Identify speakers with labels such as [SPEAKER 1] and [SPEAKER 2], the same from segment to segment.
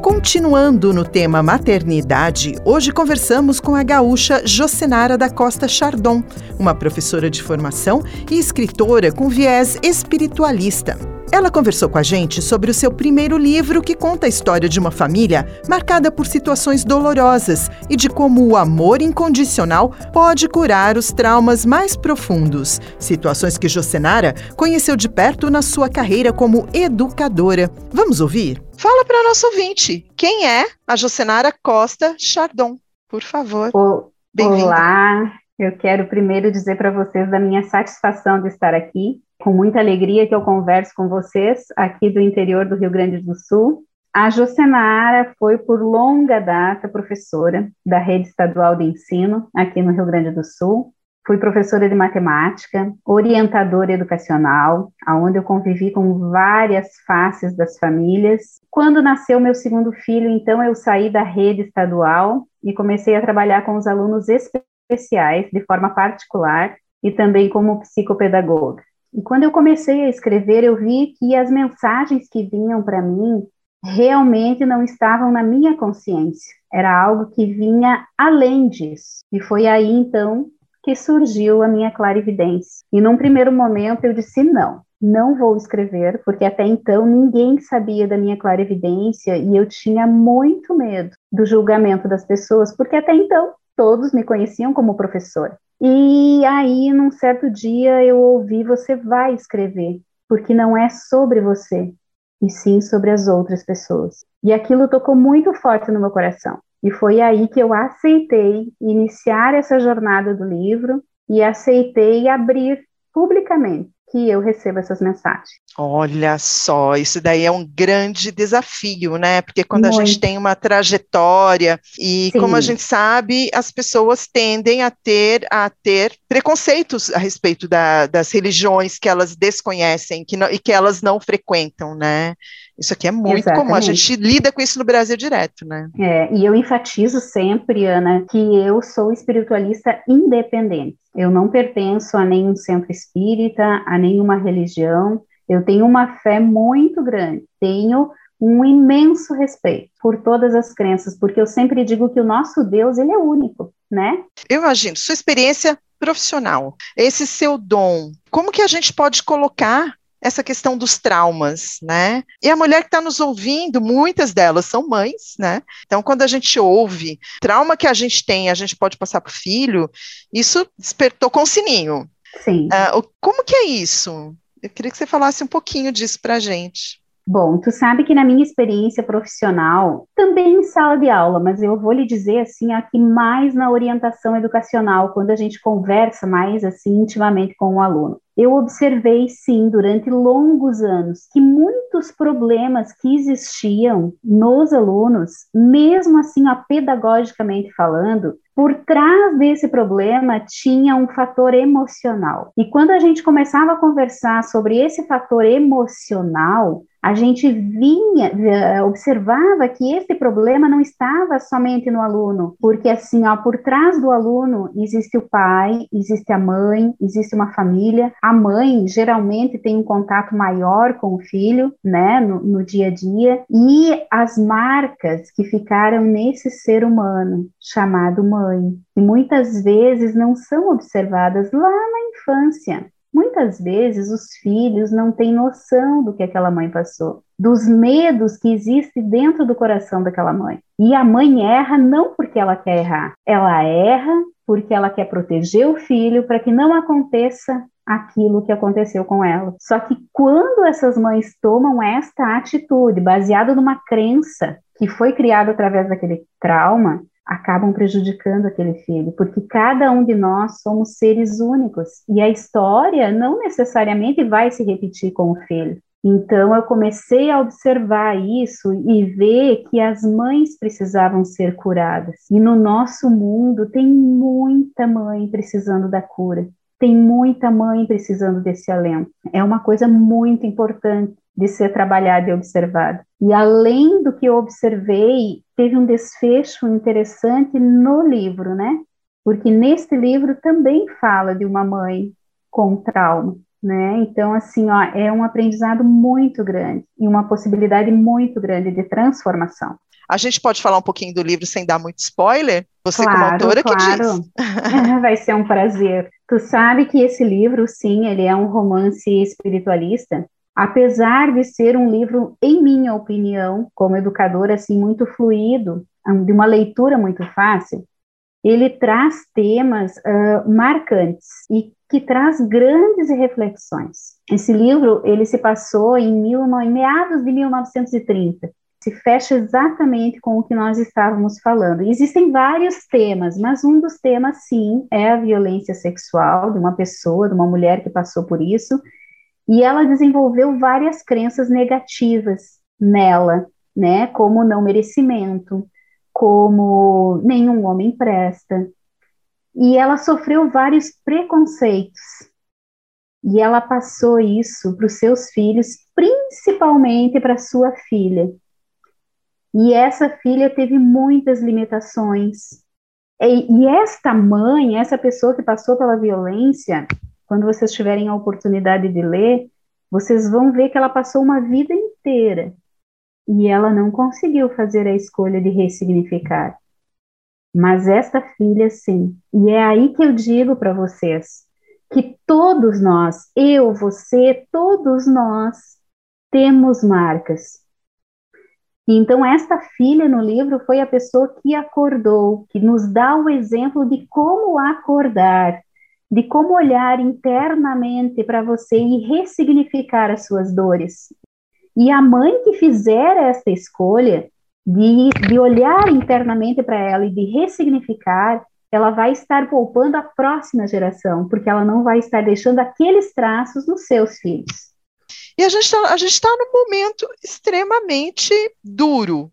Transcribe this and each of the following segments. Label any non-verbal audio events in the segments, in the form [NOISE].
[SPEAKER 1] Continuando no tema maternidade, hoje conversamos com a gaúcha Jocenara da Costa Chardon, uma professora de formação e escritora com viés espiritualista. Ela conversou com a gente sobre o seu primeiro livro que conta a história de uma família marcada por situações dolorosas e de como o amor incondicional pode curar os traumas mais profundos. Situações que Jocenara conheceu de perto na sua carreira como educadora. Vamos ouvir? Fala para nosso ouvinte, quem é a Jocenara Costa Chardon? Por favor.
[SPEAKER 2] Olá, eu quero primeiro dizer para vocês da minha satisfação de estar aqui com muita alegria que eu converso com vocês aqui do interior do Rio Grande do Sul. A Jocenara foi por longa data professora da rede estadual de ensino aqui no Rio Grande do Sul. Fui professora de matemática, orientadora educacional, aonde eu convivi com várias faces das famílias. Quando nasceu meu segundo filho, então eu saí da rede estadual e comecei a trabalhar com os alunos especiais de forma particular e também como psicopedagoga. E quando eu comecei a escrever, eu vi que as mensagens que vinham para mim realmente não estavam na minha consciência. Era algo que vinha além disso. E foi aí então que surgiu a minha clarividência. E num primeiro momento eu disse não, não vou escrever, porque até então ninguém sabia da minha clarividência e eu tinha muito medo do julgamento das pessoas, porque até então todos me conheciam como professora. E aí, num certo dia, eu ouvi: você vai escrever, porque não é sobre você, e sim sobre as outras pessoas. E aquilo tocou muito forte no meu coração. E foi aí que eu aceitei iniciar essa jornada do livro e aceitei abrir publicamente que eu recebo essas mensagens.
[SPEAKER 1] Olha só, isso daí é um grande desafio, né? Porque quando Muito. a gente tem uma trajetória e Sim. como a gente sabe, as pessoas tendem a ter a ter preconceitos a respeito da, das religiões que elas desconhecem que não, e que elas não frequentam, né? Isso aqui é muito Exatamente. comum, a gente lida com isso no Brasil direto, né?
[SPEAKER 2] É, e eu enfatizo sempre, Ana, que eu sou espiritualista independente. Eu não pertenço a nenhum centro espírita, a nenhuma religião. Eu tenho uma fé muito grande. Tenho um imenso respeito por todas as crenças, porque eu sempre digo que o nosso Deus, ele é único, né?
[SPEAKER 1] Eu imagino, sua experiência profissional, esse seu dom, como que a gente pode colocar essa questão dos traumas, né? E a mulher que está nos ouvindo, muitas delas são mães, né? Então, quando a gente ouve trauma que a gente tem, a gente pode passar para o filho, isso despertou com o sininho.
[SPEAKER 2] Sim.
[SPEAKER 1] Uh, como que é isso? Eu queria que você falasse um pouquinho disso para a gente.
[SPEAKER 2] Bom, tu sabe que na minha experiência profissional, também em sala de aula, mas eu vou lhe dizer assim, aqui mais na orientação educacional, quando a gente conversa mais assim intimamente com o aluno eu observei sim durante longos anos que muitos problemas que existiam nos alunos, mesmo assim, ó, pedagogicamente falando, por trás desse problema tinha um fator emocional. E quando a gente começava a conversar sobre esse fator emocional, a gente vinha, eh, observava que esse problema não estava somente no aluno, porque assim, ó, por trás do aluno existe o pai, existe a mãe, existe uma família. A mãe geralmente tem um contato maior com o filho, né, no, no dia a dia, e as marcas que ficaram nesse ser humano chamado mãe, que muitas vezes não são observadas lá na infância. Muitas vezes os filhos não têm noção do que aquela mãe passou, dos medos que existem dentro do coração daquela mãe. E a mãe erra não porque ela quer errar, ela erra porque ela quer proteger o filho para que não aconteça aquilo que aconteceu com ela. Só que quando essas mães tomam esta atitude baseada numa crença que foi criada através daquele trauma, acabam prejudicando aquele filho, porque cada um de nós somos seres únicos e a história não necessariamente vai se repetir com o filho. Então eu comecei a observar isso e ver que as mães precisavam ser curadas. E no nosso mundo tem muita mãe precisando da cura. tem muita mãe precisando desse alento. É uma coisa muito importante de ser trabalhada e observada. E além do que eu observei, teve um desfecho interessante no livro, né? Porque neste livro também fala de uma mãe com trauma, né? Então, assim, ó, é um aprendizado muito grande e uma possibilidade muito grande de transformação.
[SPEAKER 1] A gente pode falar um pouquinho do livro sem dar muito spoiler? Você claro, como autora claro. que
[SPEAKER 2] diz. [LAUGHS] Vai ser um prazer. Tu sabe que esse livro, sim, ele é um romance espiritualista, apesar de ser um livro, em minha opinião, como educadora, assim, muito fluido, de uma leitura muito fácil, ele traz temas uh, marcantes e que traz grandes reflexões. Esse livro, ele se passou em, mil, em meados de 1930, se fecha exatamente com o que nós estávamos falando. Existem vários temas, mas um dos temas, sim, é a violência sexual de uma pessoa, de uma mulher que passou por isso, e ela desenvolveu várias crenças negativas nela, né, como não merecimento, como nenhum homem presta. E ela sofreu vários preconceitos. E ela passou isso para os seus filhos, principalmente para sua filha. E essa filha teve muitas limitações. E, e, esta mãe, essa pessoa que passou pela violência, quando vocês tiverem a oportunidade de ler, vocês vão ver que ela passou uma vida inteira e ela não conseguiu fazer a escolha de ressignificar. Mas esta filha, sim. E é aí que eu digo para vocês que todos nós, eu, você, todos nós, temos marcas. Então, esta filha no livro foi a pessoa que acordou, que nos dá o exemplo de como acordar, de como olhar internamente para você e ressignificar as suas dores. E a mãe que fizer essa escolha de, de olhar internamente para ela e de ressignificar, ela vai estar poupando a próxima geração, porque ela não vai estar deixando aqueles traços nos seus filhos.
[SPEAKER 1] E a gente está tá num momento extremamente duro,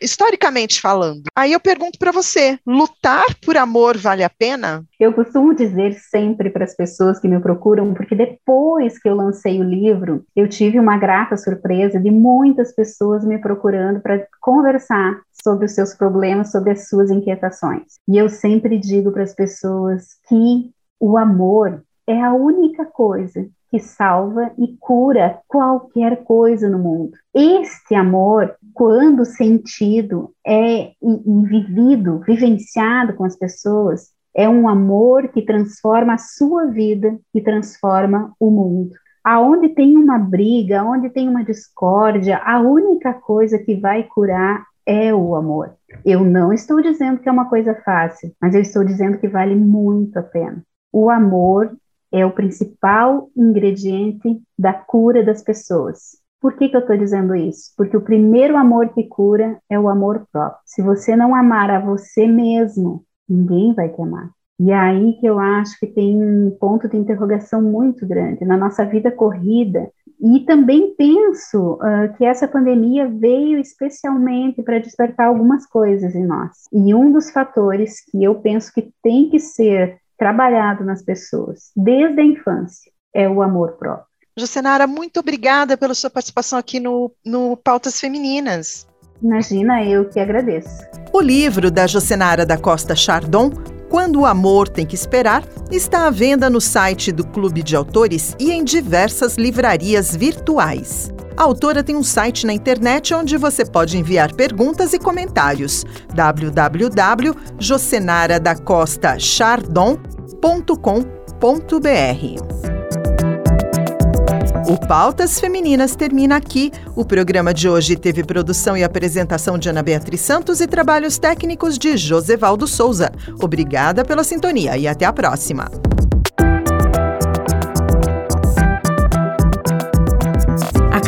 [SPEAKER 1] historicamente falando. Aí eu pergunto para você: lutar por amor vale a pena?
[SPEAKER 2] Eu costumo dizer sempre para as pessoas que me procuram, porque depois que eu lancei o livro, eu tive uma grata surpresa de muitas pessoas me procurando para conversar sobre os seus problemas, sobre as suas inquietações. E eu sempre digo para as pessoas que o amor é a única coisa que salva e cura qualquer coisa no mundo. Este amor, quando sentido é e, vivido, vivenciado com as pessoas, é um amor que transforma a sua vida e transforma o mundo. Aonde tem uma briga, aonde tem uma discórdia, a única coisa que vai curar é o amor. Eu não estou dizendo que é uma coisa fácil, mas eu estou dizendo que vale muito a pena. O amor é o principal ingrediente da cura das pessoas. Por que, que eu estou dizendo isso? Porque o primeiro amor que cura é o amor próprio. Se você não amar a você mesmo, ninguém vai te amar. E é aí que eu acho que tem um ponto de interrogação muito grande na nossa vida corrida. E também penso uh, que essa pandemia veio especialmente para despertar algumas coisas em nós. E um dos fatores que eu penso que tem que ser trabalhado nas pessoas, desde a infância, é o amor próprio.
[SPEAKER 1] Jucenara, muito obrigada pela sua participação aqui no, no Pautas Femininas.
[SPEAKER 2] Imagina, eu que agradeço.
[SPEAKER 1] O livro da Jocenara da Costa Chardon, Quando o Amor Tem que Esperar, está à venda no site do Clube de Autores e em diversas livrarias virtuais. A autora tem um site na internet onde você pode enviar perguntas e comentários. www.jocenaradacostachardon.com.br O Pautas Femininas termina aqui. O programa de hoje teve produção e apresentação de Ana Beatriz Santos e trabalhos técnicos de Josevaldo Souza. Obrigada pela sintonia e até a próxima.